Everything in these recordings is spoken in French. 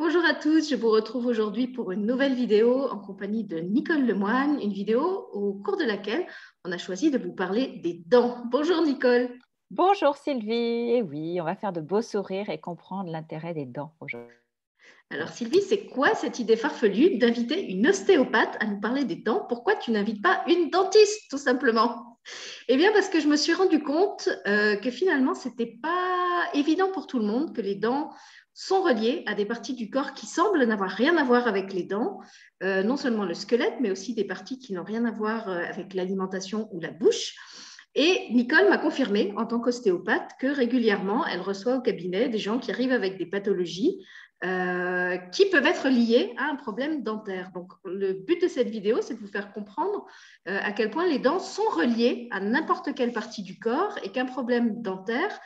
Bonjour à tous, je vous retrouve aujourd'hui pour une nouvelle vidéo en compagnie de Nicole Lemoine, une vidéo au cours de laquelle on a choisi de vous parler des dents. Bonjour Nicole. Bonjour Sylvie, et oui, on va faire de beaux sourires et comprendre l'intérêt des dents aujourd'hui. Alors Sylvie, c'est quoi cette idée farfelue d'inviter une ostéopathe à nous parler des dents? Pourquoi tu n'invites pas une dentiste tout simplement? Eh bien parce que je me suis rendu compte euh, que finalement, ce n'était pas évident pour tout le monde que les dents sont reliées à des parties du corps qui semblent n'avoir rien à voir avec les dents, euh, non seulement le squelette, mais aussi des parties qui n'ont rien à voir euh, avec l'alimentation ou la bouche. Et Nicole m'a confirmé, en tant qu'ostéopathe, que régulièrement, elle reçoit au cabinet des gens qui arrivent avec des pathologies euh, qui peuvent être liées à un problème dentaire. Donc, le but de cette vidéo, c'est de vous faire comprendre à quel point les dents sont reliées à n'importe quelle partie du corps et qu'un problème dentaire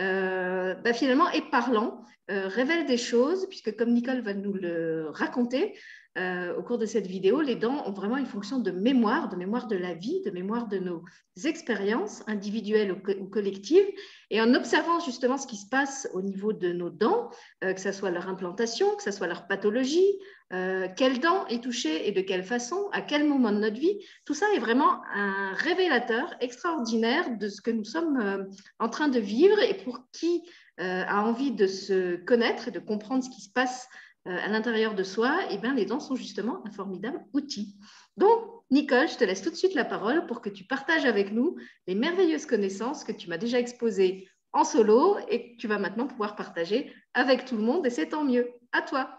euh, bah, finalement est parlant, euh, révèle des choses, puisque comme Nicole va nous le raconter euh, au cours de cette vidéo, les dents ont vraiment une fonction de mémoire, de mémoire de la vie, de mémoire de nos expériences individuelles ou, collectives. Et en observant justement ce qui se passe au niveau de nos dents, que ce soit leur implantation, que ce soit leur pathologie, euh, quelle dent est touchée et de quelle façon, à quel moment de notre vie. Tout ça est vraiment un révélateur extraordinaire de ce que nous sommes euh, en train de vivre et pour qui euh, a envie de se connaître et de comprendre ce qui se passe à l'intérieur de soi, et eh bien, les dents sont justement un formidable outil. Donc, Nicole, je te laisse tout de suite la parole pour que tu partages avec nous les merveilleuses connaissances que tu m'as déjà exposées en solo et que tu vas maintenant pouvoir partager avec tout le monde et c'est tant mieux. À toi.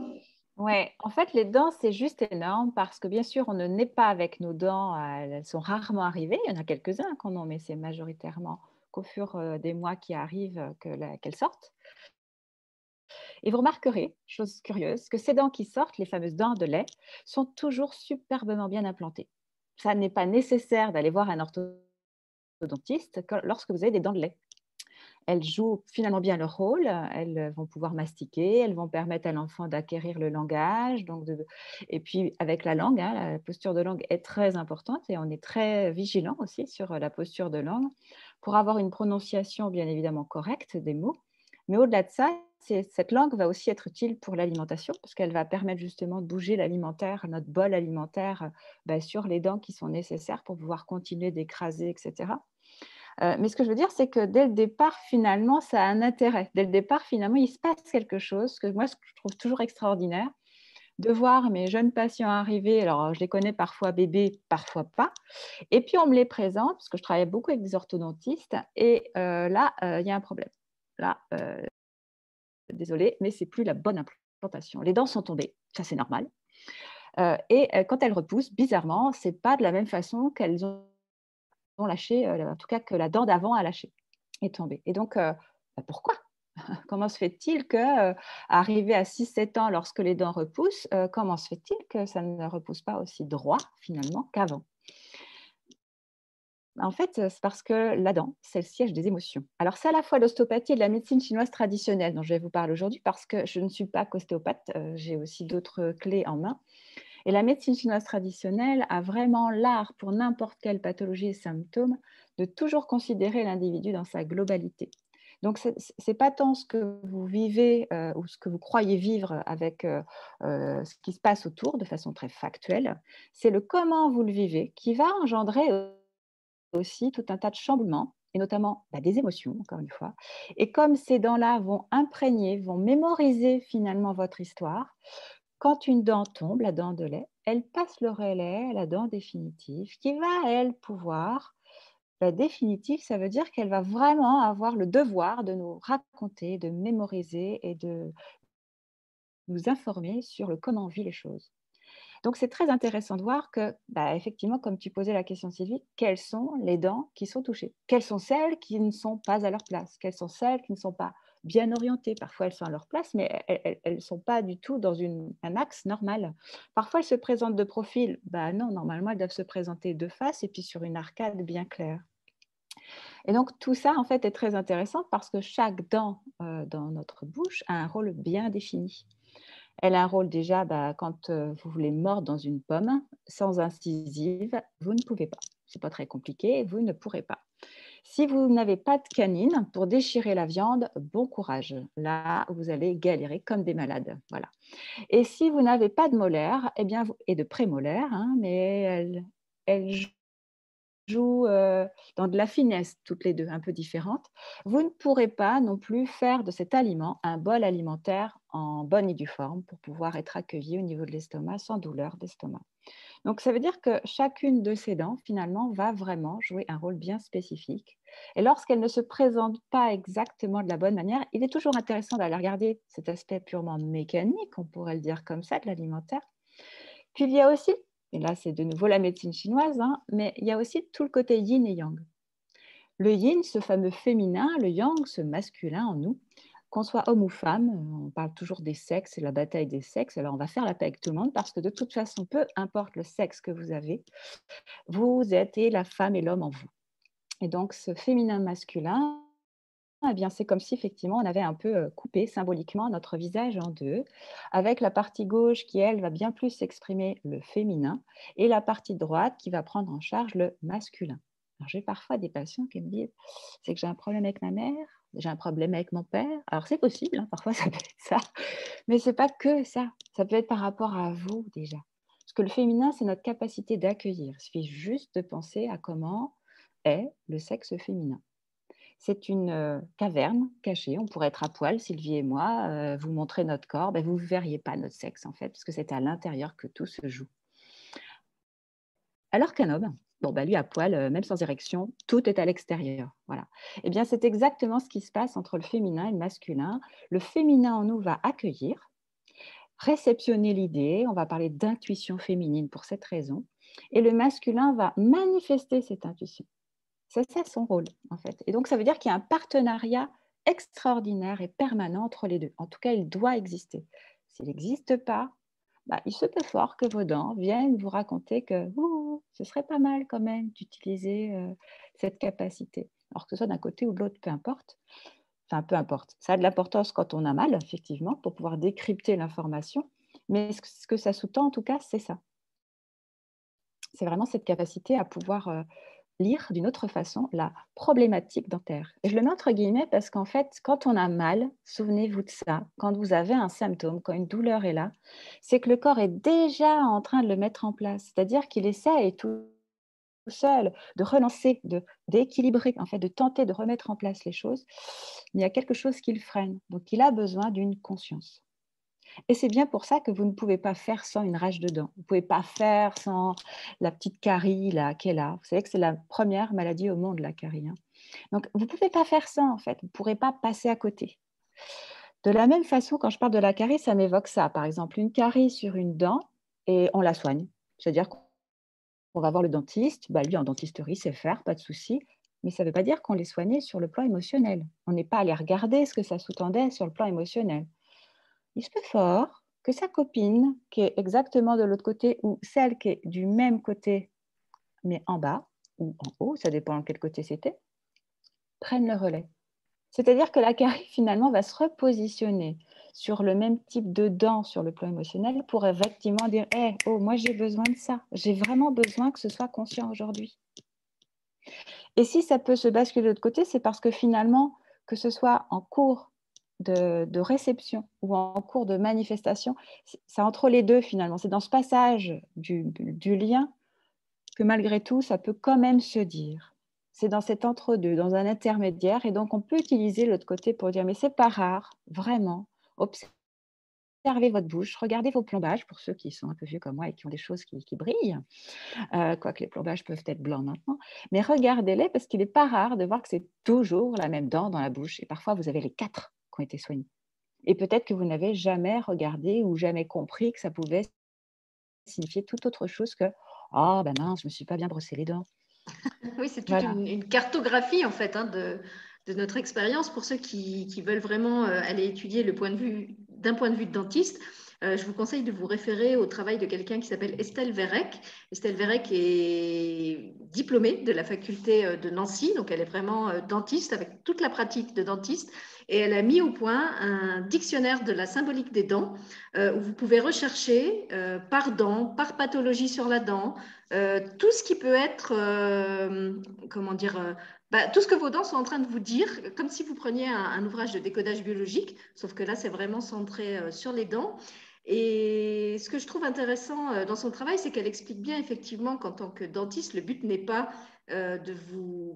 Oui, en fait, les dents, c'est juste énorme parce que bien sûr, on ne naît pas avec nos dents, euh, elles sont rarement arrivées. Il y en a quelques-uns qu'on en mais c'est majoritairement qu'au fur euh, des mois qui arrivent euh, qu'elles sortent. Et vous remarquerez, chose curieuse, que ces dents qui sortent, les fameuses dents de lait, sont toujours superbement bien implantées. Ça n'est pas nécessaire d'aller voir un orthodontiste lorsque vous avez des dents de lait elles jouent finalement bien leur rôle. Elles vont pouvoir mastiquer, elles vont permettre à l'enfant d'acquérir le langage. Donc Et puis avec la langue, hein, la posture de langue est très importante et on est très vigilant aussi sur la posture de langue pour avoir une prononciation bien évidemment correcte des mots. Mais au-delà de ça, cette langue va aussi être utile pour l'alimentation parce qu'elle va permettre justement de bouger l'alimentaire, notre bol alimentaire bah, sur les dents qui sont nécessaires pour pouvoir continuer d'écraser, etc. Euh, mais ce que je veux dire, c'est que dès le départ, finalement, ça a un intérêt. Dès le départ, finalement, il se passe quelque chose que moi, je trouve toujours extraordinaire de voir mes jeunes patients arriver. Alors, je les connais parfois bébés, parfois pas. Et puis, on me les présente, parce que je travaille beaucoup avec des orthodontistes. Et euh, là, euh, il y a un problème. Là, désolé, mais c'est plus la bonne implantation. Les dents sont tombées, ça c'est normal. et quand elles repoussent, bizarrement, c'est pas de la même façon qu'elles ont lâché, euh, en tout cas que la dent d'avant a lâché, est tombée. Et donc, euh, bah, pourquoi? Comment se fait-il que, euh, arrivé à 6-7 ans, lorsque les dents repoussent, comment se fait-il que ça ne repousse pas aussi droit finalement qu'avant? En fait, c'est parce que la dent, c'est le siège des émotions. Alors, c'est à la fois l'ostéopathie et la médecine chinoise traditionnelle dont je vais vous parler aujourd'hui parce que je ne suis pas qu'ostéopathe, j'ai aussi d'autres clés en main. Et la médecine chinoise traditionnelle a vraiment l'art pour n'importe quelle pathologie et symptôme de toujours considérer l'individu dans sa globalité. Donc, ce n'est pas tant ce que vous vivez euh, ou ce que vous croyez vivre avec euh, euh, ce qui se passe autour de façon très factuelle, c'est le comment vous le vivez qui va engendrer aussi tout un tas de chamboulements et notamment bah, des émotions, encore une fois. Et comme ces dents-là vont imprégner, vont mémoriser finalement votre histoire, quand une dent tombe, la dent de lait, elle passe le relais à la dent définitive qui va, elle, pouvoir. La définitive, ça veut dire qu'elle va vraiment avoir le devoir de nous raconter, de mémoriser et de nous informer sur le comment on vit les choses. Donc, c'est très intéressant de voir que, bah, effectivement, comme tu posais la question, Sylvie, quelles sont les dents qui sont touchées? Quelles sont celles qui ne sont pas à leur place? Quelles sont celles qui ne sont pas bien orientées? Parfois, elles sont à leur place, mais elles ne sont pas du tout dans un axe normal. Parfois, elles se présentent de profil. Bah non, normalement, elles doivent se présenter de face et puis sur une arcade bien claire. Et donc, tout ça, en fait, est très intéressant parce que chaque dent euh, dans notre bouche a un rôle bien défini. Elle a un rôle déjà, bah, quand euh, vous voulez mordre dans une pomme, sans incisive, vous ne pouvez pas. Ce n'est pas très compliqué, vous ne pourrez pas. Si vous n'avez pas de canine pour déchirer la viande, bon courage. Là, vous allez galérer comme des malades. Voilà. Et si vous n'avez pas de molaires, eh bien, et de prémolaires, hein, mais elles, elles jouent euh, dans de la finesse, toutes les deux, un peu différentes, vous ne pourrez pas non plus faire de cet aliment un bol alimentaire en bonne et due forme pour pouvoir être accueilli au niveau de l'estomac sans douleur d'estomac. Donc, ça veut dire que chacune de ces dents, finalement, va vraiment jouer un rôle bien spécifique. Et lorsqu'elle ne se présente pas exactement de la bonne manière, il est toujours intéressant d'aller regarder cet aspect purement mécanique, on pourrait le dire comme ça, de l'alimentaire. Puis il y a aussi et là c'est de nouveau la médecine chinoise, hein, mais il y a aussi tout le côté yin et yang. Le yin, ce fameux féminin, le yang, ce masculin en nous, qu'on soit homme ou femme, on parle toujours des sexes la bataille des sexes, alors on va faire la paix avec tout le monde parce que de toute façon, peu importe le sexe que vous avez, vous êtes la femme et l'homme en vous. Et donc ce féminin masculin, eh bien, c'est comme si effectivement on avait un peu coupé symboliquement notre visage en deux, avec la partie gauche qui, elle, va bien plus exprimer le féminin et la partie droite qui va prendre en charge le masculin. J'ai parfois des patients qui me disent c'est que j'ai un problème avec ma mère, j'ai un problème avec mon père. Alors, c'est possible, hein, parfois ça peut être ça, mais ce n'est pas que ça. Ça peut être par rapport à vous déjà. Parce que le féminin, c'est notre capacité d'accueillir. Il suffit juste de penser à comment est le sexe féminin. C'est une caverne cachée. On pourrait être à poil, Sylvie et moi, vous montrer notre corps. Ben, vous ne verriez pas notre sexe, en fait, parce que c'est à l'intérieur que tout se joue. Alors qu'un homme, ben, lui à poil, même sans érection, tout est à l'extérieur. Voilà. Eh bien, c'est exactement ce qui se passe entre le féminin et le masculin. Le féminin en nous va accueillir, réceptionner l'idée. On va parler d'intuition féminine pour cette raison. Et le masculin va manifester cette intuition. C'est ça son rôle, en fait. Et donc, ça veut dire qu'il y a un partenariat extraordinaire et permanent entre les deux. En tout cas, il doit exister. S'il n'existe pas, bah, il se peut fort que vos dents viennent vous raconter que ce serait pas mal quand même d'utiliser euh, cette capacité. Alors que ce soit d'un côté ou de l'autre, peu importe. Enfin, peu importe. Ça a de l'importance quand on a mal, effectivement, pour pouvoir décrypter l'information. Mais ce que ça sous-tend, en tout cas, c'est ça. C'est vraiment cette capacité à pouvoir euh, lire d'une autre façon la problématique dentaire. Et je le mets entre guillemets parce qu'en fait, quand on a mal, souvenez-vous de ça, quand vous avez un symptôme, quand une douleur est là, c'est que le corps est déjà en train de le mettre en place. C'est-à-dire qu'il essaie tout seul de relancer, de d'équilibrer, en fait, de tenter de remettre en place les choses. Il y a quelque chose qui le freine. Donc, il a besoin d'une conscience. Et c'est bien pour ça que vous ne pouvez pas faire sans une rage de dents. Vous ne pouvez pas faire sans la petite carie là, est là. Vous savez que c'est la première maladie au monde, la carie. Hein. Donc, vous ne pouvez pas faire ça, en fait. Vous ne pourrez pas passer à côté. De la même façon, quand je parle de la carie, ça m'évoque ça. Par exemple, une carie sur une dent et on la soigne. C'est-à-dire qu'on va voir le dentiste. Bah, lui, en dentisterie, c'est faire, pas de souci. Mais ça ne veut pas dire qu'on les soignait sur le plan émotionnel. On n'est pas allé regarder ce que ça sous-tendait sur le plan émotionnel il se peut fort que sa copine, qui est exactement de l'autre côté, ou celle qui est du même côté, mais en bas ou en haut, ça dépend de quel côté c'était, prenne le relais. C'est-à-dire que la carie, finalement, va se repositionner sur le même type de dents sur le plan émotionnel pour effectivement dire hey, oh, moi j'ai besoin de ça, j'ai vraiment besoin que ce soit conscient aujourd'hui. Et si ça peut se basculer de l'autre côté, c'est parce que finalement, que ce soit en cours de, réception ou en cours de manifestation, c'est entre les deux finalement. C'est dans ce passage du, lien que malgré tout, ça peut quand même se dire. C'est dans cet entre-deux, dans un intermédiaire. Et donc, on peut utiliser l'autre côté pour dire, mais c'est pas rare, vraiment. Observez votre bouche, regardez vos plombages pour ceux qui sont un peu vieux comme moi et qui ont des choses qui, brillent, euh, quoique les plombages peuvent être blancs maintenant, mais regardez-les parce qu'il n'est pas rare de voir que c'est toujours la même dent dans la bouche et parfois vous avez les quatre ont été soignés. Et peut-être que vous n'avez jamais regardé ou jamais compris que ça pouvait signifier tout autre chose que Ah, oh, ben mince, je ne me suis pas bien brossé les dents. oui, c'est toute une, cartographie en fait hein, de, de, notre expérience pour ceux qui, qui, veulent vraiment euh, aller étudier le point de vue d'un point de vue de dentiste. Euh, je vous conseille de vous référer au travail de quelqu'un qui s'appelle Estelle Verrec. Estelle Verrec est diplômée de la faculté euh, de Nancy, donc elle est vraiment dentiste avec toute la pratique de dentiste et elle a mis au point un dictionnaire de la symbolique des dents euh, où vous pouvez rechercher euh, par dent, par pathologie sur la dent, euh, tout ce qui peut être, comment dire, bah, tout ce que vos dents sont en train de vous dire, comme si vous preniez un, ouvrage de décodage biologique, sauf que là, c'est vraiment centré sur les dents. Et ce que je trouve intéressant dans son travail, c'est qu'elle explique bien effectivement qu'en tant que dentiste, le but n'est pas de vous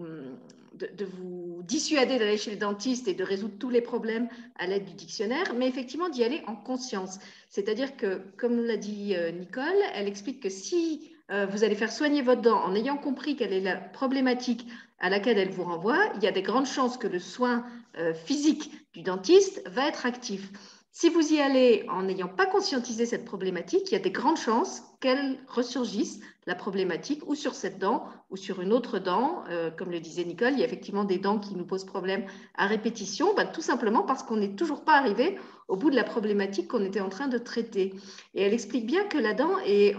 de, vous dissuader d'aller chez le dentiste et de résoudre tous les problèmes à l'aide du dictionnaire, mais effectivement d'y aller en conscience. C'est-à-dire que, comme l'a dit euh, Nicole, elle explique que si euh, vous allez faire soigner votre dent en ayant compris quelle est la problématique à laquelle elle vous renvoie, il y a des grandes chances que le soin euh, physique du dentiste va être actif. Si vous y allez en n'ayant pas conscientisé cette problématique, il y a des grandes chances qu'elle ressurgisse, la problématique, ou sur cette dent, ou sur une autre dent. Euh, comme le disait Nicole, il y a effectivement des dents qui nous posent problème à répétition, bah, tout simplement parce qu'on n'est toujours pas arrivé au bout de la problématique qu'on était en train de traiter. Et elle explique bien que la dent est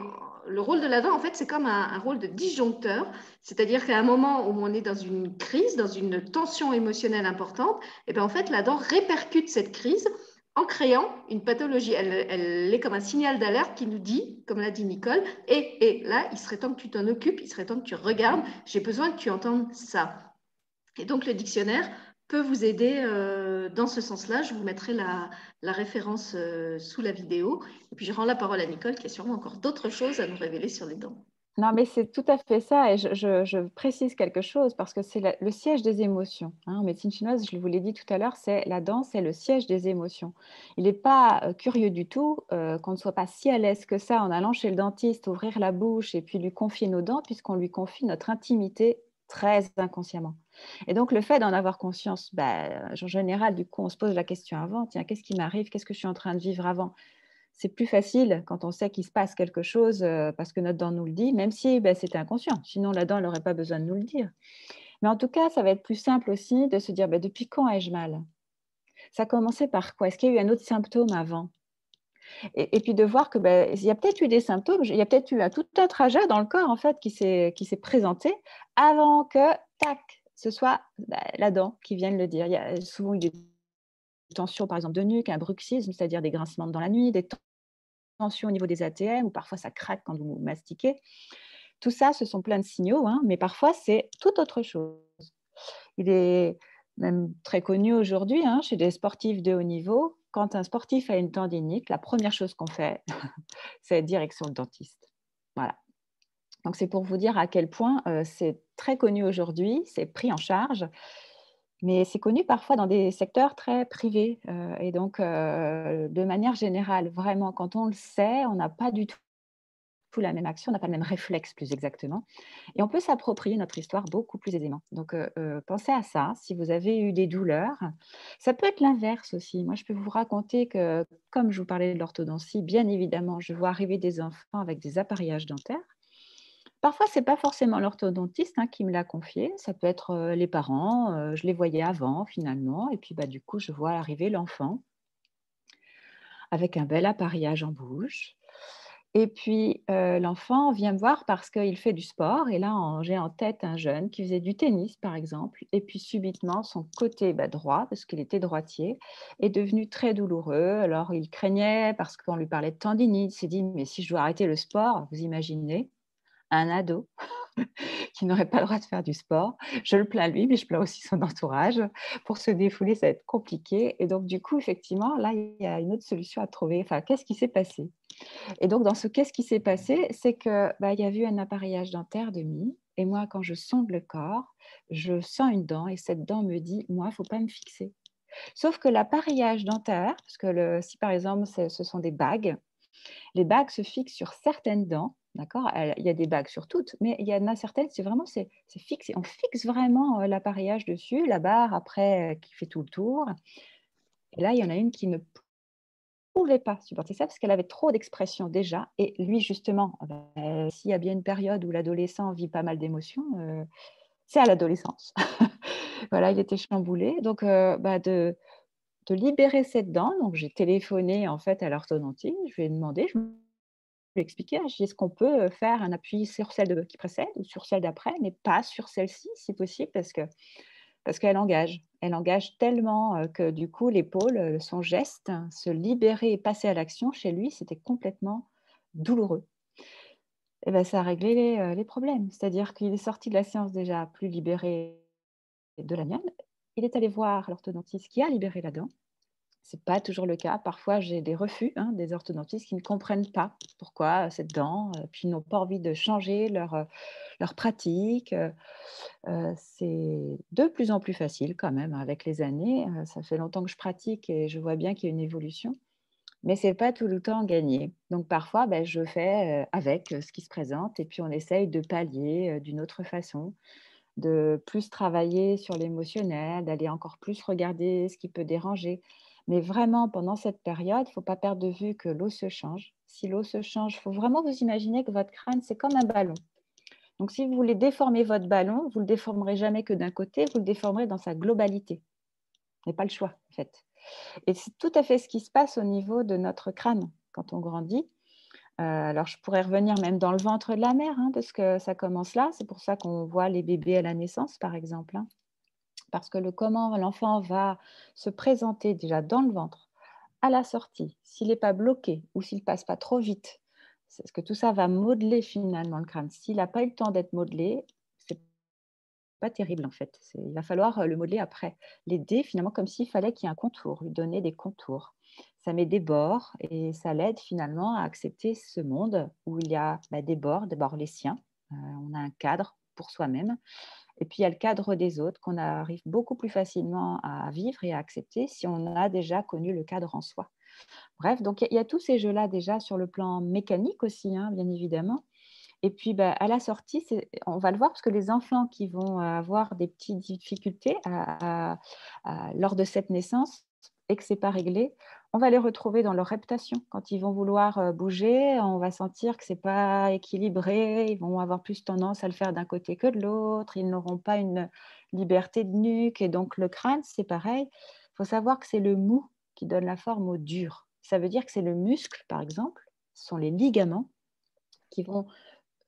le rôle de la dent, en fait, c'est comme un, rôle de disjoncteur, c'est-à-dire qu'à un moment où on est dans une crise, dans une tension émotionnelle importante, et eh bien en fait, la dent répercute cette crise en créant une pathologie. Elle, est comme un signal d'alerte qui nous dit, comme l'a dit Nicole, et, là, il serait temps que tu t'en occupes, il serait temps que tu regardes, j'ai besoin que tu entendes ça. Et donc, le dictionnaire peut vous aider euh, dans ce sens-là. Je vous mettrai la, référence euh, sous la vidéo. Et puis, je rends la parole à Nicole, qui a sûrement encore d'autres choses à nous révéler sur les dents. Non, mais c'est tout à fait ça. Et je, précise quelque chose parce que c'est le siège des émotions. Hein. En médecine chinoise, je vous l'ai dit tout à l'heure, c'est la danse, c'est le siège des émotions. Il n'est pas euh, curieux du tout euh, qu'on ne soit pas si à l'aise que ça en allant chez le dentiste, ouvrir la bouche et puis lui confier nos dents, puisqu'on lui confie notre intimité très inconsciemment. Et donc, le fait d'en avoir conscience, bah, en général, du coup, on se pose la question avant, tiens, qu'est-ce qui m'arrive? Qu'est-ce que je suis en train de vivre avant? C'est plus facile quand on sait qu'il se passe quelque chose euh, parce que notre dent nous le dit, même si ben, c'était inconscient. Sinon, la dent n'aurait pas besoin de nous le dire. Mais en tout cas, ça va être plus simple aussi de se dire ben, depuis quand ai-je mal? Ça a commencé par quoi? Est-ce qu'il y a eu un autre symptôme avant? Et, puis de voir que ben, il y a peut-être eu des symptômes, il y a peut-être eu un, tout un trajet dans le corps en fait qui s'est présenté avant que tac ce soit la dent qui vienne le dire. Y a souvent tensions, par exemple, de nuque, un bruxisme, c'est-à-dire des grincements dans la nuit, des tensions au niveau des ATM, ou parfois ça craque quand vous mastiquez. Tout ça, ce sont plein de signaux, hein, mais parfois c'est tout autre chose. Il est même très connu aujourd'hui hein, chez des sportifs de haut niveau. Quand un sportif a une tendinite, la première chose qu'on fait, c'est direction le dentiste. Voilà. Donc c'est pour vous dire à quel point euh, c'est très connu aujourd'hui, c'est pris en charge mais c'est connu parfois dans des secteurs très privés. Euh, et donc, euh, de manière générale, vraiment, quand on le sait, on n'a pas du tout la même action, on n'a pas le même réflexe plus exactement. Et on peut s'approprier notre histoire beaucoup plus aisément. Donc, euh, pensez à ça. Si vous avez eu des douleurs, ça peut être l'inverse aussi. Moi, je peux vous raconter que, comme je vous parlais de l'orthodontie, bien évidemment, je vois arriver des enfants avec des appareillages dentaires. Parfois, ce n'est pas forcément l'orthodontiste hein, qui me l'a confié, ça peut être les parents, je les voyais avant finalement, et puis bah, du coup, je vois arriver l'enfant avec un bel appareillage en bouche. Et puis, l'enfant vient me voir parce qu'il fait du sport. Et là, j'ai en tête un jeune qui faisait du tennis, par exemple. Et puis, subitement, son côté bah, droit, parce qu'il était droitier, est devenu très douloureux. Alors, il craignait parce qu'on lui parlait de tendinite. Il s'est dit, mais si je dois arrêter le sport, vous imaginez? Un ado qui n'aurait pas le droit de faire du sport. Je le plains lui, mais je plains aussi son entourage. Pour se défouler, ça va être compliqué. Et donc, du coup, effectivement, là, il y a une autre solution à trouver. Enfin, qu'est-ce qui s'est passé? Et donc, dans ce qu'est-ce qui s'est passé, c'est qu'il bah, y a eu un appareillage dentaire de mi. Et moi, quand je sonde le corps, je sens une dent et cette dent me dit, moi, il faut pas me fixer. Sauf que l'appareillage dentaire, parce que si par exemple ce sont des bagues, les bagues se fixent sur certaines dents D'accord? Il y a des bagues sur toutes, mais il y en a certaines, c'est vraiment c'est fixé. On fixe vraiment euh, l'appareillage dessus, la barre après euh, qui fait tout le tour. Et là, il y en a une qui ne pouvait pas supporter ça parce qu'elle avait trop d'expression déjà. Et lui, justement, ah ben, s'il y a bien une période où l'adolescent vit pas mal d'émotions, euh, c'est à l'adolescence. voilà, il était chamboulé. Donc, bah, de, libérer cette dent. Donc, j'ai téléphoné en fait à l'orthodontie. Je lui ai demandé, lui expliquer, est-ce qu'on peut faire un appui sur celle qui précède ou sur celle d'après, mais pas sur celle-ci, si possible, parce que parce qu'elle engage. elle engage tellement que du coup, l'épaule, son geste, se libérer et passer à l'action, chez lui, c'était complètement douloureux. Et ben, ça a réglé les, problèmes. C'est-à-dire qu'il est sorti de la séance déjà plus libéré de la mienne. Il est allé voir l'orthodontiste qui a libéré la dent. Ce n'est pas toujours le cas. Parfois, j'ai des refus hein, des orthodontistes qui ne comprennent pas pourquoi cette dent, puis n'ont pas envie de changer leur, leur pratique. c'est de plus en plus facile quand même avec les années. ça fait longtemps que je pratique et je vois bien qu'il y a une évolution mais ce n'est pas tout le temps gagné. Donc parfois, ben, je fais avec ce qui se présente et puis on essaye de pallier d'une autre façon, de plus travailler sur l'émotionnel, d'aller encore plus regarder ce qui peut déranger. Mais vraiment, pendant cette période, il ne faut pas perdre de vue que l'eau se change. Si l'eau se change, il faut vraiment vous imaginer que votre crâne, c'est comme un ballon. Donc si vous voulez déformer votre ballon, vous ne le déformerez jamais que d'un côté, vous le déformerez dans sa globalité. Vous n'avez pas le choix, en fait. Et c'est tout à fait ce qui se passe au niveau de notre crâne quand on grandit. Euh, alors, je pourrais revenir même dans le ventre de la mère, hein, parce que ça commence là. C'est pour ça qu'on voit les bébés à la naissance, par exemple. Hein. Parce que le comment l'enfant va se présenter déjà dans le ventre, à la sortie, s'il n'est pas bloqué ou s'il passe pas trop vite, parce que tout ça va modeler finalement le crâne. S'il n'a pas eu le temps d'être modelé, pas terrible en fait. Il va falloir euh, le modeler après. L'aider finalement comme s'il fallait qu'il y ait un contour, lui donner des contours. Ça met des bords et ça l'aide finalement à accepter ce monde où il y a bah, des bords, les siens. Euh, on a un cadre pour soi-même. Et puis il y a le cadre des autres qu'on arrive beaucoup plus facilement à vivre et à accepter si on a déjà connu le cadre en soi. Bref, donc il y, a tous ces jeux-là déjà sur le plan mécanique aussi, hein, bien évidemment. Et puis, bah, à la sortie, on va le voir parce que les enfants qui vont avoir des petites difficultés lors de cette naissance que ce n'est pas réglé, on va les retrouver dans leur reptation. Quand ils vont vouloir bouger, on va sentir que ce n'est pas équilibré, ils vont avoir plus tendance à le faire d'un côté que de l'autre, ils n'auront pas une liberté de nuque. Et donc, le crâne, c'est pareil. Il faut savoir que c'est le mou qui donne la forme au dur. Ça veut dire que c'est le muscle, par exemple, ce sont les ligaments qui vont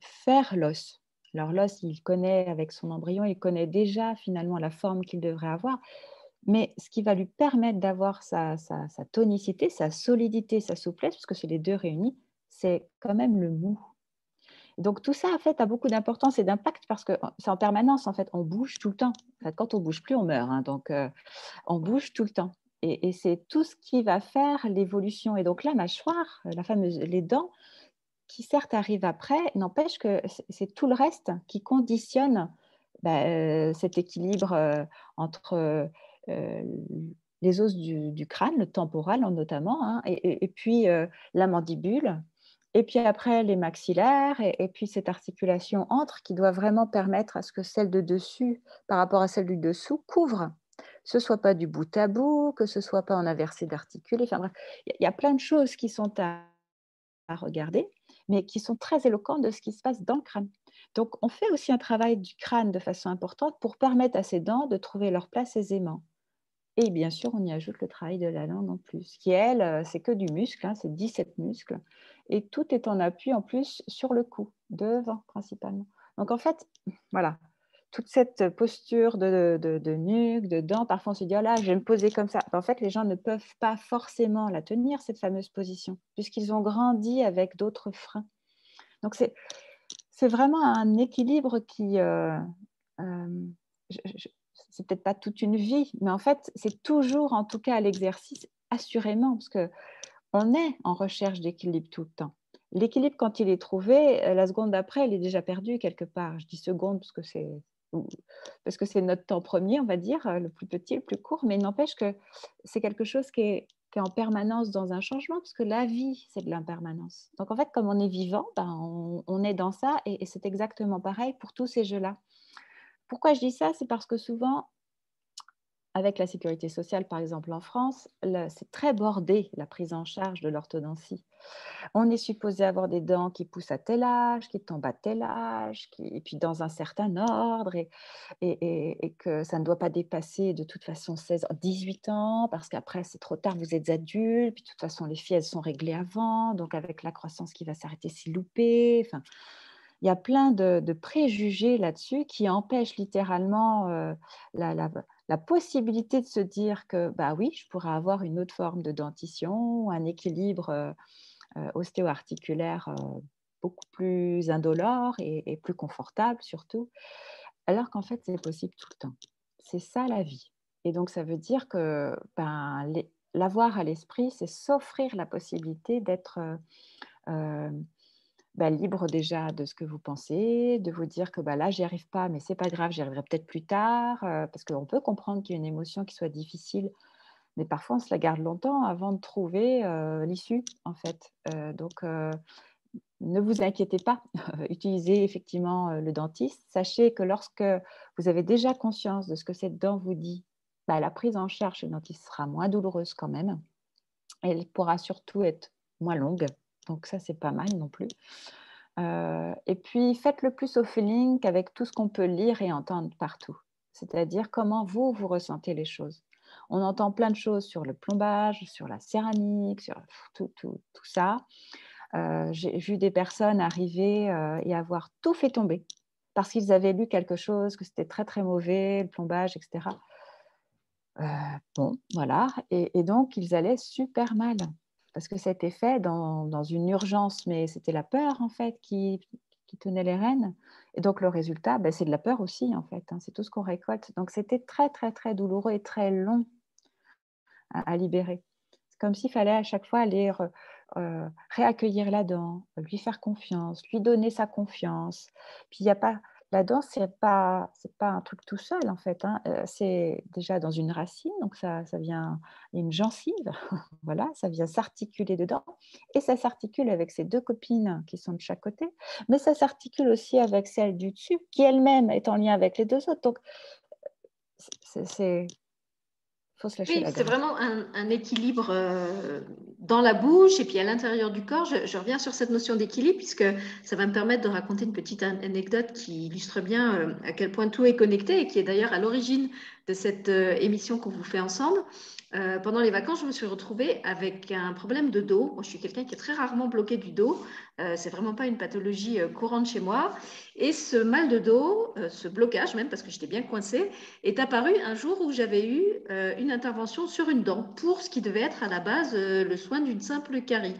faire l'os. Alors l'os, il connaît avec son embryon, il connaît déjà finalement la forme qu'il devrait avoir, mais ce qui va lui permettre d'avoir sa, tonicité, sa solidité, sa souplesse, parce que c'est les deux réunis, c'est quand même le mou. Donc tout ça, en fait, a beaucoup d'importance et d'impact parce que c'est en permanence, en fait, on bouge tout le temps. quand on bouge plus, on meurt. Hein. donc euh, on bouge tout le temps. Et, c'est tout ce qui va faire l'évolution. Et donc la mâchoire, la fameuse, les dents, qui certes arrive après, n'empêche que c'est tout le reste qui conditionne bah, euh, cet équilibre euh, entre les os du, crâne, le temporal notamment, hein, et, puis la mandibule, et puis après les maxillaires, et, puis cette articulation entre qui doit vraiment permettre à ce que celle de dessus par rapport à celle du dessous couvre. Ce soit pas du bout à bout, que ce soit pas en inversé d'articulé. Enfin il y, a plein de choses qui sont à regarder mais qui sont très éloquents de ce qui se passe dans le crâne. Donc, on fait aussi un travail du crâne de façon importante pour permettre à ces dents de trouver leur place aisément. Et bien sûr, on y ajoute le travail de la langue en plus, qui, elle, euh, c'est que du muscle, hein, c'est 17 muscles. Et tout est en appui en plus sur le cou, devant principalement. Donc, en fait, voilà, toute cette posture de, nuque, de dents, parfois on se dit, oh là, je vais me poser comme ça. En fait, les gens ne peuvent pas forcément la tenir, cette fameuse position, puisqu'ils ont grandi avec d'autres freins. Donc, c'est, c'est vraiment un équilibre qui... Euh, euh, c'est peut-être pas toute une vie, mais en fait, c'est toujours, en tout cas à l'exercice, assurément, parce que on est en recherche d'équilibre tout le temps. L'équilibre, quand il est trouvé, la seconde d'après, il est déjà perdu quelque part. Je dis seconde parce que c'est parce que c'est notre temps premier, on va dire, le plus petit, le plus court, mais n'empêche que c'est quelque chose qui est, en permanence dans un changement, parce que la vie, c'est de l'impermanence. Donc en fait, comme on est vivant, ben, on, est dans ça, et c'est exactement pareil pour tous ces jeux-là. Pourquoi je dis ça? C'est parce que souvent, avec la sécurité sociale, par exemple en France, c'est très bordé la prise en charge de l'orthodontie. On est supposé avoir des dents qui poussent à tel âge, qui tombent à tel âge, et puis dans un certain ordre, et, que ça ne doit pas dépasser de toute façon 16, 18 ans, parce qu'après c'est trop tard, vous êtes adulte, puis de toute façon les filles elles sont réglées avant, donc avec la croissance qui va s'arrêter, c'est loupé. Enfin, il y a plein de, préjugés là-dessus qui empêchent littéralement euh, la, possibilité de se dire que, bah oui, je pourrais avoir une autre forme de dentition, un équilibre euh, euh, ostéo-articulaire euh, beaucoup plus indolore et, plus confortable surtout, alors qu'en fait, c'est possible tout le temps. C'est ça la vie. Et donc, ça veut dire que ben, l'avoir à l'esprit, c'est s'offrir la possibilité d'être bah, libre déjà de ce que vous pensez, de vous dire que bah, là, j'y arrive pas, mais c'est pas grave, j'y arriverai peut-être plus tard, parce qu'on peut comprendre qu'il y a une émotion qui soit difficile, mais parfois on se la garde longtemps avant de trouver l'issue, en fait. Donc, ne vous inquiétez pas, utilisez effectivement le dentiste. Sachez que lorsque vous avez déjà conscience de ce que cette dent vous dit, bah, la prise en charge chez dentiste sera moins douloureuse quand même. Elle pourra surtout être moins longue donc ça, c'est pas mal non plus. Euh, et puis, faites le plus au feeling qu'avec tout ce qu'on peut lire et entendre partout. C'est-à-dire comment vous, vous ressentez les choses. On entend plein de choses sur le plombage, sur la céramique, sur tout, ça. Euh, j'ai vu des personnes arriver euh, et avoir tout fait tomber parce qu'ils avaient lu quelque chose, que c'était très très mauvais, le plombage, etc. bon, voilà. et, donc, ils allaient super mal parce que ça a été fait dans, une urgence, mais c'était la peur en fait qui, tenait les rênes. Et donc le résultat, ben, c'est de la peur aussi en fait, hein. c'est tout ce qu'on récolte. Donc c'était très très très douloureux et très long à, libérer. C'est comme s'il fallait à chaque fois aller euh, réaccueillir la dent, lui faire confiance, lui donner sa confiance. Puis il n'y a pas la danse, ce n'est pas, pas un truc tout seul, en fait. Hein. Euh, c'est déjà dans une racine, donc ça, ça vient, une gencive, voilà, ça vient s'articuler dedans. Et ça s'articule avec ses deux copines qui sont de chaque côté, mais ça s'articule aussi avec celle du dessus, qui elle-même est en lien avec les deux autres. Donc, c'est oui, c'est vraiment un, équilibre euh, dans la bouche et puis à l'intérieur du corps. Je, reviens sur cette notion d'équilibre puisque ça va me permettre de raconter une petite anecdote qui illustre bien euh, à quel point tout est connecté et qui est d'ailleurs à l'origine de cette euh, émission qu'on vous fait ensemble. Euh, pendant les vacances, je me suis retrouvée avec un problème de dos. Je suis quelqu'un qui est très rarement bloqué du dos. Euh, c'est vraiment pas une pathologie euh, courante chez moi. Et ce mal de dos, ce blocage même, parce que j'étais bien coincée, est apparu un jour où j'avais eu une intervention sur une dent pour ce qui devait être à la base le soin d'une simple carie.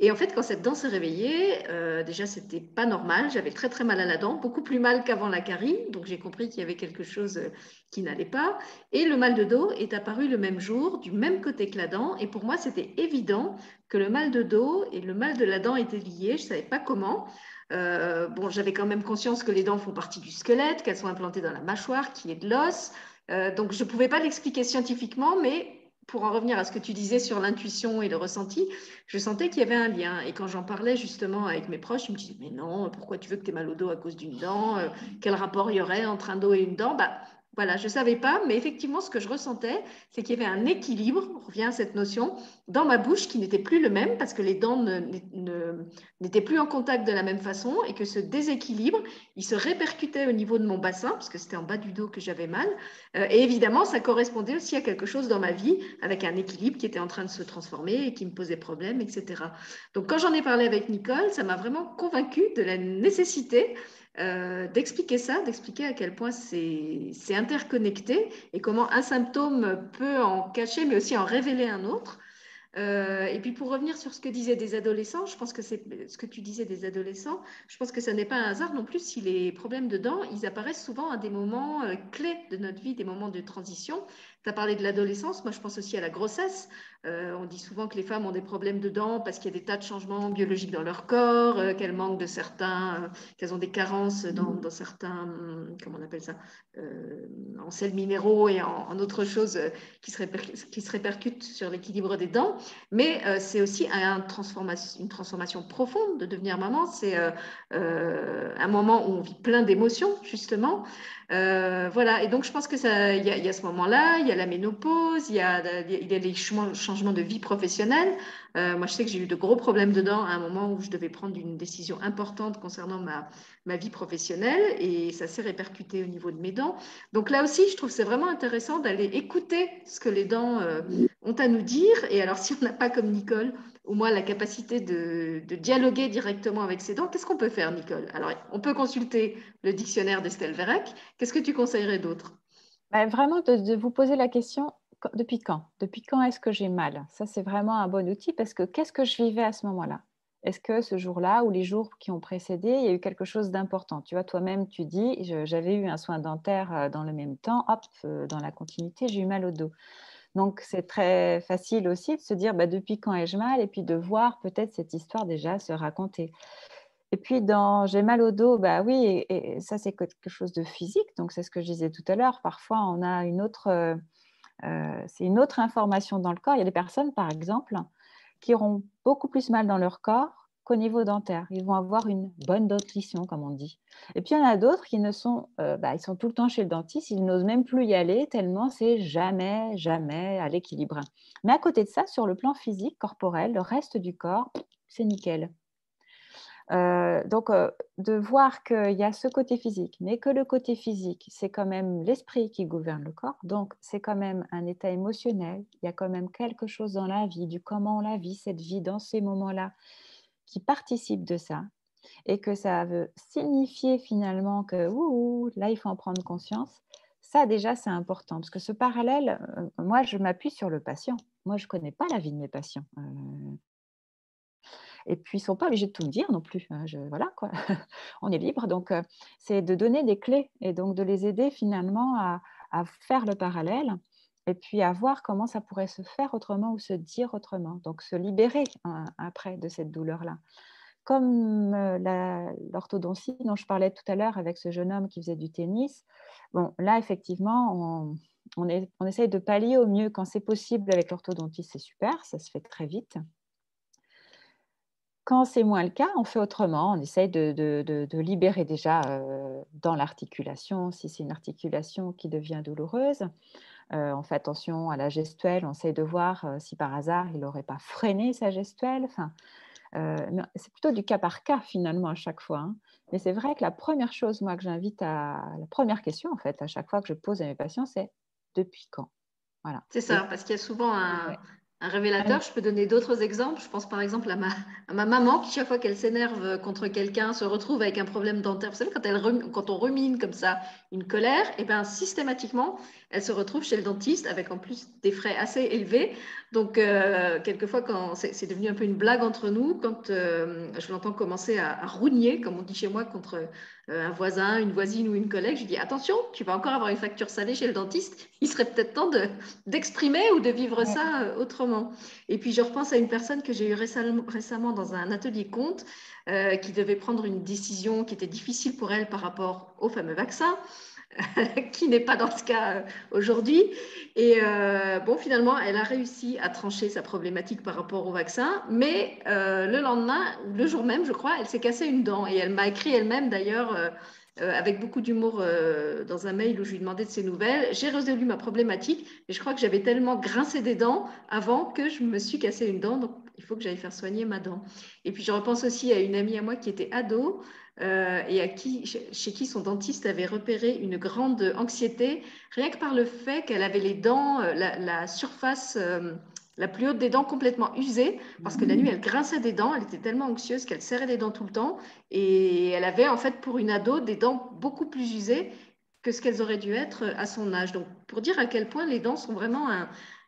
Et en fait, quand cette dent s'est réveillée, euh, déjà, c'était pas normal. J'avais très très mal à la dent, beaucoup plus mal qu'avant la carie. Donc j'ai compris qu'il y avait quelque chose euh, qui n'allait pas. Et le mal de dos est apparu le même jour, du même côté que la dent. Et pour moi, c'était évident que le mal de dos et le mal de la dent étaient liés. Je savais pas comment. Euh, bon, j'avais quand même conscience que les dents font partie du squelette, qu'elles sont implantées dans la mâchoire, qui est de l'os. Euh, donc je ne pouvais pas l'expliquer scientifiquement, mais pour en revenir à ce que tu disais sur l'intuition et le ressenti, je sentais qu'il y avait un lien. Et quand j'en parlais justement avec mes proches, ils me disaient Mais non, pourquoi tu veux que tu aies mal au dos à cause d'une dent? Euh, Quel rapport il y aurait entre un dos et une dent? Bah, voilà, je ne savais pas, mais effectivement, ce que je ressentais, c'est qu'il y avait un équilibre, on revient à cette notion, dans ma bouche qui n'était plus le même parce que les dents n'étaient plus en contact de la même façon et que ce déséquilibre, il se répercutait au niveau de mon bassin, parce que c'était en bas du dos que j'avais mal. Euh, et évidemment, ça correspondait aussi à quelque chose dans ma vie, avec un équilibre qui était en train de se transformer et qui me posait problème, etc. Donc, quand j'en ai parlé avec Nicole, ça m'a vraiment convaincue de la nécessité euh, d'expliquer ça, d'expliquer à quel point c'est interconnecté et comment un symptôme peut en cacher, mais aussi en révéler un autre. Euh, et puis pour revenir sur ce que disaient des adolescents, je pense que c'est ce que tu disais des adolescents, je pense que ce n'est pas un hasard non plus si les problèmes de dents, ils apparaissent souvent à des moments euh, clés de notre vie, des moments de transition. Tu as parlé de l'adolescence, moi je pense aussi à la grossesse. Euh, on dit souvent que les femmes ont des problèmes de dents parce qu'il y a des tas de changements biologiques dans leur corps, euh, qu'elles manquent de certains, euh, qu'elles ont des carences dans, certains, comment on appelle ça, en sels minéraux et en, autres choses qui se, qui répercutent sur l'équilibre des dents. Mais c'est aussi une transformation profonde de devenir maman. C'est un moment où on vit plein d'émotions, justement. voilà, et donc je pense que ça, il y, a ce moment-là, il y a la ménopause, il y a, il a changements de vie professionnelle. Euh, moi, je sais que j'ai eu de gros problèmes dedans à un moment où je devais prendre une décision importante concernant ma, ma vie professionnelle et ça s'est répercuté au niveau de mes dents. Donc là aussi, je trouve c'est vraiment intéressant d'aller écouter ce que les dents euh, ont à nous dire. Et alors, si on n'a pas comme Nicole, au moins la capacité de, de dialoguer directement avec ses dents, qu'est-ce qu'on peut faire, Nicole? Alors, on peut consulter le dictionnaire d'Estelle Verrec. Qu'est-ce que tu conseillerais d'autre? Bah, Vraiment de, vous poser la question, depuis quand? Depuis quand est-ce que j'ai mal? Ça, c'est vraiment un bon outil parce que qu'est-ce que je vivais à ce moment-là? Est-ce que ce jour-là ou les jours qui ont précédé, il y a eu quelque chose d'important? Tu vois, toi-même, tu dis, j'avais eu un soin dentaire euh, dans le même temps, hop, euh, dans la continuité, j'ai eu mal au dos. Donc, c'est très facile aussi de se dire bah, depuis quand ai-je mal? Et puis de voir peut-être cette histoire déjà se raconter. Et puis, dans j'ai mal au dos, bah oui, et, ça, c'est quelque chose de physique. Donc, c'est ce que je disais tout à l'heure. Parfois, on a une autre, euh, euh, c'est une autre information dans le corps. Il y a des personnes, par exemple, qui auront beaucoup plus mal dans leur corps qu'au niveau dentaire. Ils vont avoir une bonne dentition, comme on dit. Et puis, il y en a d'autres qui ne sont, euh, bah, ils sont tout le temps chez le dentiste, ils n'osent même plus y aller tellement c'est jamais, jamais à l'équilibre. Mais à côté de ça, sur le plan physique, corporel, le reste du corps, c'est nickel. Euh, donc, euh, de voir qu'il y a ce côté physique, mais que le côté physique, c'est quand même l'esprit qui gouverne le corps. Donc, c'est quand même un état émotionnel. Il y a quand même quelque chose dans la vie, du comment on la vit, cette vie dans ces moments-là qui participent de ça et que ça veut signifier finalement que là, il faut en prendre conscience, ça déjà, c'est important parce que ce parallèle, euh, moi, je m'appuie sur le patient. Moi, je ne connais pas la vie de mes patients. Et puis, ils ne sont pas obligés de tout me dire non plus. Hein, voilà, quoi. on est libre. Donc, euh, c'est de donner des clés et donc de les aider finalement à, faire le parallèle et puis à voir comment ça pourrait se faire autrement ou se dire autrement. Donc se libérer hein, après de cette douleur-là. Comme euh, l'orthodontie dont je parlais tout à l'heure avec ce jeune homme qui faisait du tennis, bon, là effectivement, on essaye de pallier au mieux quand c'est possible avec l'orthodontie, c'est super, ça se fait très vite. Quand c'est moins le cas, on fait autrement. On essaye de, de, de, libérer déjà euh, dans l'articulation, si c'est une articulation qui devient douloureuse. Euh, on fait attention à la gestuelle, on essaie de voir euh, si par hasard il n'aurait pas freiné sa gestuelle. Enfin, c'est plutôt du cas par cas finalement à chaque fois. Hein. Mais c'est vrai que la première chose, moi, que j'invite à. La première question, en fait, à chaque fois que je pose à mes patients, c'est depuis quand? Voilà. C'est ça, parce qu'il y a souvent un, un révélateur. Je peux donner d'autres exemples. Je pense par exemple à ma, maman qui, chaque fois qu'elle s'énerve contre quelqu'un, se retrouve avec un problème dentaire. Vous quand, on rumine comme ça une colère, et eh ben, systématiquement, elle se retrouve chez le dentiste avec en plus des frais assez élevés. Donc, euh, quelquefois, quand c'est devenu un peu une blague entre nous, quand euh, je l'entends commencer à, à, rougner, comme on dit chez moi, contre euh, un voisin, une voisine ou une collègue, je dis attention, tu vas encore avoir une facture salée chez le dentiste. Il serait peut-être temps d'exprimer ou de vivre ça autrement. Et puis je repense à une personne que j'ai eue récemment, dans un atelier compte qui devait prendre une décision qui était difficile pour elle par rapport au fameux vaccin. qui n'est pas dans ce cas aujourd'hui. Et bon, finalement, elle a réussi à trancher sa problématique par rapport au vaccin, mais le lendemain, le jour même, je crois, elle s'est cassée une dent et elle m'a écrit elle-même d'ailleurs euh, euh, avec beaucoup d'humour euh, dans un mail où je lui demandais de ses nouvelles. J'ai résolu ma problématique et je crois que j'avais tellement grincé des dents avant que je me suis cassé une dent. Donc, il faut que j'aille faire soigner ma dent. Et puis, je repense aussi à une amie à moi qui était ado et à qui, chez qui son dentiste avait repéré une grande anxiété, rien que par le fait qu'elle avait les dents, la, surface la plus haute des dents complètement usée, parce que la nuit, elle grinçait des dents, elle était tellement anxieuse qu'elle serrait les dents tout le temps, et elle avait en fait pour une ado des dents beaucoup plus usées que ce qu'elles auraient dû être à son âge. Donc pour dire à quel point les dents sont vraiment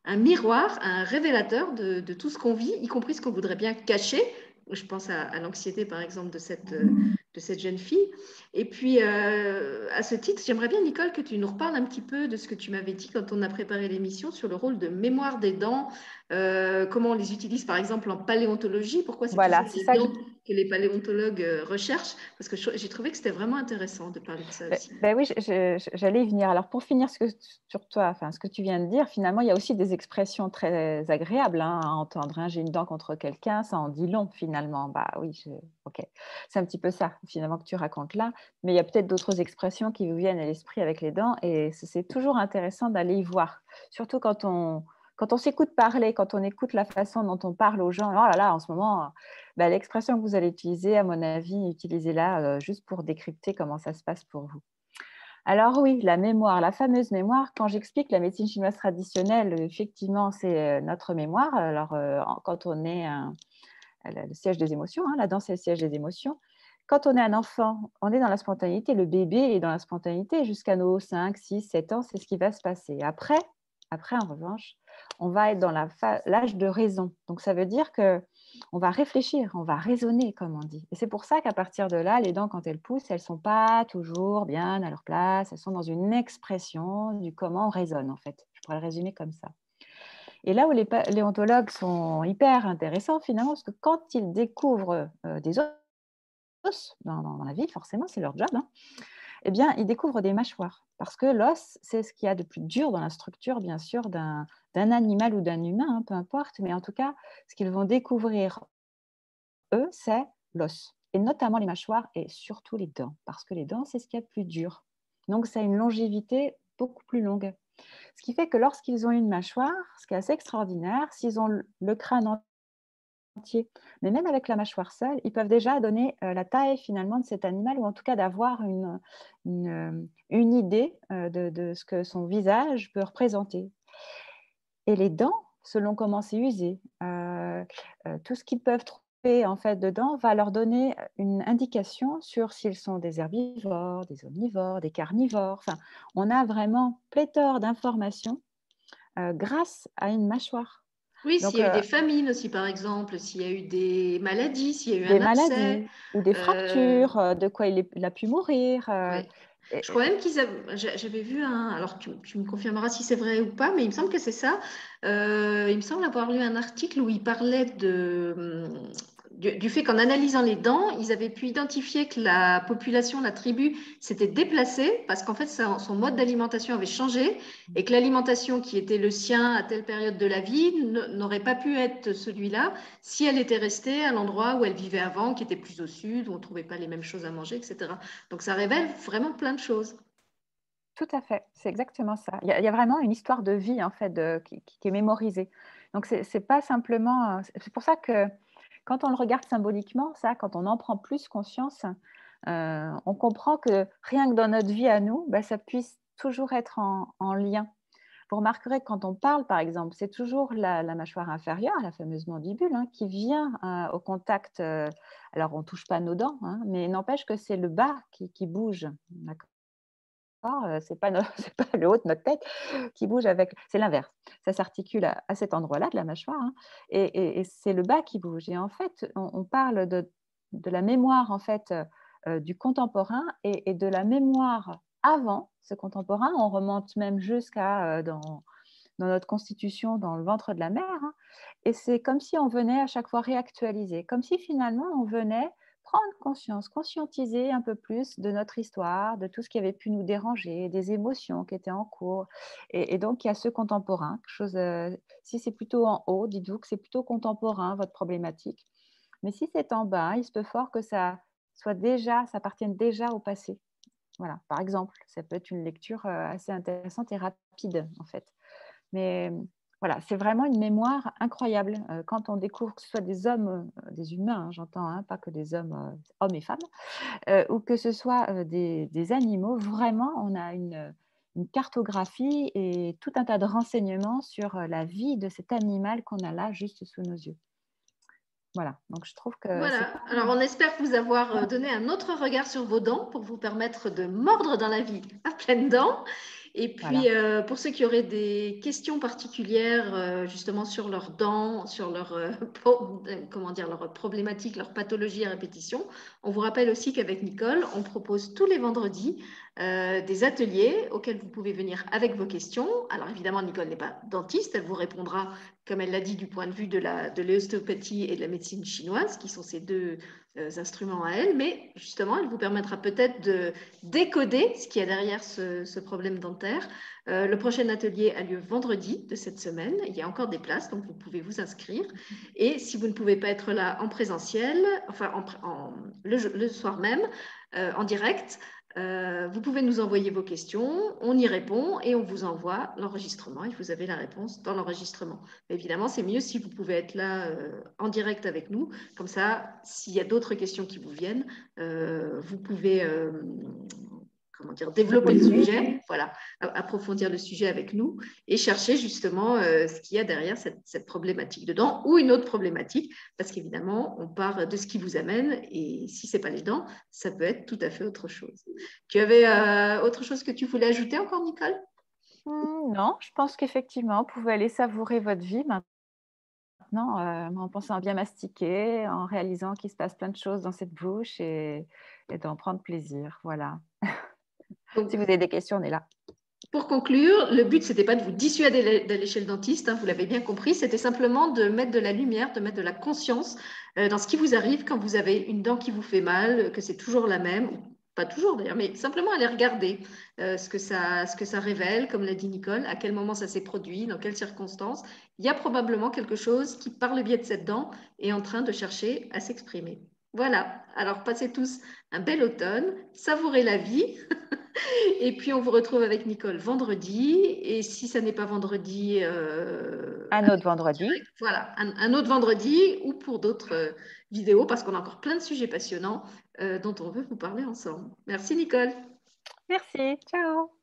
un, miroir, un révélateur de, tout ce qu'on vit, y compris ce qu'on voudrait bien cacher. Je pense à, l'anxiété par exemple de cette, de cette jeune fille. Et puis, euh, à ce titre, j'aimerais bien, Nicole, que tu nous reparles un petit peu de ce que tu m'avais dit quand on a préparé l'émission sur le rôle de mémoire des dents, euh, comment on les utilise par exemple en paléontologie, pourquoi c'est voilà, ça que... que... les paléontologues euh, recherchent, parce que j'ai trouvé que c'était vraiment intéressant de parler de ça ben, aussi. Ben oui, j'allais y venir. Alors pour finir ce que, sur toi, enfin ce que tu viens de dire, finalement, il y a aussi des expressions très agréables hein, à entendre. Hein. J'ai une dent contre quelqu'un, ça en dit long finalement. Bah oui, ok, c'est un petit peu ça finalement que tu racontes là, mais il y a peut-être d'autres expressions qui vous viennent à l'esprit avec les dents, et c'est toujours intéressant d'aller y voir, surtout quand on, quand on s'écoute parler, quand on écoute la façon dont on parle aux gens, oh là en ce moment, bah, l'expression que vous allez utiliser, à mon avis, utilisez-la euh, juste pour décrypter comment ça se passe pour vous. Alors oui, la mémoire, la fameuse mémoire, quand j'explique la médecine chinoise traditionnelle, effectivement, c'est euh, notre mémoire. Alors, euh, quand on est le siège des émotions, hein, la danse est le siège des émotions, quand on est un enfant, on est dans la spontanéité, le bébé est dans la spontanéité jusqu'à nos 5, 6, 7 ans, c'est ce qui va se passer. Après, après, en revanche, on va être dans l'âge de raison. Donc, ça veut dire que on va réfléchir, on va raisonner, comme on dit. Et c'est pour ça qu'à partir de là, les dents, quand elles poussent, elles ne sont pas toujours bien à leur place, elles sont dans une expression du comment on raisonne, en fait. Je pourrais le résumer comme ça. Et là où les léontologues sont hyper intéressants, finalement, parce que quand ils découvrent euh, des os dans, la vie, forcément, c'est leur job, hein, eh bien, ils découvrent des mâchoires. Parce que l'os, c'est ce qu'il y a de plus dur dans la structure, bien sûr, d'un animal ou d'un humain, hein, peu importe. Mais en tout cas, ce qu'ils vont découvrir, eux, c'est l'os. Et notamment les mâchoires et surtout les dents. Parce que les dents, c'est ce qu'il y a de plus dur. Donc, ça a une longévité beaucoup plus longue. Ce qui fait que lorsqu'ils ont une mâchoire, ce qui est assez extraordinaire, s'ils ont le crâne mais même avec la mâchoire seule, ils peuvent déjà donner euh, la taille finalement de cet animal, ou en tout cas d'avoir une, une, idée euh, de, ce que son visage peut représenter. Et les dents, selon comment c'est usé, euh, tout ce qu'ils peuvent trouver en fait dedans va leur donner une indication sur s'ils sont des herbivores, des omnivores, des carnivores. Enfin, on a vraiment pléthore d'informations grâce à une mâchoire. Oui, s'il y a eu des euh, famines aussi, par exemple, s'il y a eu des maladies, s'il y a eu des un maladies ou des euh, fractures, euh, de quoi il, a pu mourir. Je crois même qu'ils avaient. J'avais vu un. Alors, tu, tu, me confirmeras si c'est vrai ou pas, mais il me semble que c'est ça. il me semble avoir lu un article où il parlait de du, fait qu'en analysant les dents, ils avaient pu identifier que la population, la tribu, s'était déplacée parce qu'en fait, son mode d'alimentation avait changé et que l'alimentation qui était le sien à telle période de la vie n'aurait pas pu être celui-là si elle était restée à l'endroit où elle vivait avant, qui était plus au sud, où on ne trouvait pas les mêmes choses à manger, etc. Donc, ça révèle vraiment plein de choses. Tout à fait, c'est exactement ça. Il y, a, vraiment une histoire de vie en fait qui, qui, est mémorisée. Donc c'est pas simplement. C'est pour ça que quand on le regarde symboliquement, ça, quand on en prend plus conscience, euh, on comprend que rien que dans notre vie à nous, bah, ça puisse toujours être en, lien. Vous remarquerez que quand on parle, par exemple, c'est toujours la, mâchoire inférieure, la fameuse mandibule, hein, qui vient euh, au contact. Euh, alors, on ne touche pas nos dents, hein, mais n'empêche que c'est le bas qui, qui bouge. Euh, c'est pas, le haut de notre tête qui bouge avec, c'est l'inverse. Ça s'articule à, cet endroit-là de la mâchoire hein, et, c'est le bas qui bouge. Et en fait, on, parle de, la mémoire en fait euh, du contemporain et, de la mémoire avant ce contemporain. On remonte même jusqu'à euh, dans, notre constitution, dans le ventre de la mère. Hein. et c'est comme si on venait à chaque fois réactualiser, comme si finalement on venait prendre conscience, conscientiser un peu plus de notre histoire, de tout ce qui avait pu nous déranger, des émotions qui étaient en cours. Et, donc, il y a ce contemporain. chose, euh, si c'est plutôt en haut, dites-vous que c'est plutôt contemporain, votre problématique. Mais si c'est en bas, il se peut fort que ça soit déjà, ça appartienne déjà au passé. Voilà, par exemple, ça peut être une lecture euh, assez intéressante et rapide, en fait. Mais voilà, c'est vraiment une mémoire incroyable. Euh, quand on découvre que ce soit des hommes, euh, des humains, hein, j'entends, hein, pas que des hommes, euh, hommes et femmes, ou que ce soit des, animaux, vraiment, on a une, cartographie et tout un tas de renseignements sur la vie de cet animal qu'on a là juste sous nos yeux. Voilà, donc je trouve que. Voilà, alors on espère vous avoir donné un autre regard sur vos dents pour vous permettre de mordre dans la vie à pleines dents et puis, euh, pour ceux qui auraient des questions particulières euh, justement sur leurs dents, sur leur, euh, comment dire, leur problématique, leur pathologie à répétition, on vous rappelle aussi qu'avec Nicole, on propose tous les vendredis des ateliers auxquels vous pouvez venir avec vos questions. Alors évidemment, Nicole n'est pas dentiste, elle vous répondra, comme elle l'a dit, du point de vue de l'ostéopathie et de la médecine chinoise, qui sont ces deux euh, instruments à elle, mais justement, elle vous permettra peut-être de décoder ce qu'il y a derrière ce, problème dentaire. Euh, le prochain atelier a lieu vendredi de cette semaine. Il y a encore des places, donc vous pouvez vous inscrire. Et si vous ne pouvez pas être là en présentiel, enfin en, le, soir même, euh, en direct, euh, vous pouvez nous envoyer vos questions, on y répond et on vous envoie l'enregistrement et vous avez la réponse dans l'enregistrement. Évidemment, c'est mieux si vous pouvez être là euh, en direct avec nous. Comme ça, s'il y a d'autres questions qui vous viennent, euh, vous pouvez comment dire, développer le sujet, voilà, approfondir le sujet avec nous et chercher justement euh, ce qu'il y a derrière cette, problématique dedans ou une autre problématique, parce qu'évidemment, on part de ce qui vous amène et si ce n'est pas les dents, ça peut être tout à fait autre chose. Tu avais euh, autre chose que tu voulais ajouter encore, Nicole? Hmm, Non, je pense qu'effectivement, vous pouvez aller savourer votre vie maintenant euh, en pensant à bien mastiquer, en réalisant qu'il se passe plein de choses dans cette bouche et, et d'en prendre plaisir. Voilà. si vous avez des questions, on est là. Pour conclure, le but, ce n'était pas de vous dissuader d'aller chez le dentiste, hein, vous l'avez bien compris, c'était simplement de mettre de la lumière, de mettre de la conscience euh, dans ce qui vous arrive quand vous avez une dent qui vous fait mal, que c'est toujours la même, pas toujours d'ailleurs, mais simplement aller regarder euh, ce, que ça, ce que ça révèle, comme l'a dit Nicole, à quel moment ça s'est produit, dans quelles circonstances. Il y a probablement quelque chose qui, par le biais de cette dent, est en train de chercher à s'exprimer. Voilà, alors passez tous un bel automne, savourez la vie. Et puis on vous retrouve avec Nicole vendredi. Et si ça n'est pas vendredi, euh, un autre vendredi. Voilà, un, autre vendredi ou pour d'autres euh, vidéos parce qu'on a encore plein de sujets passionnants euh, dont on veut vous parler ensemble. Merci Nicole. Merci, ciao.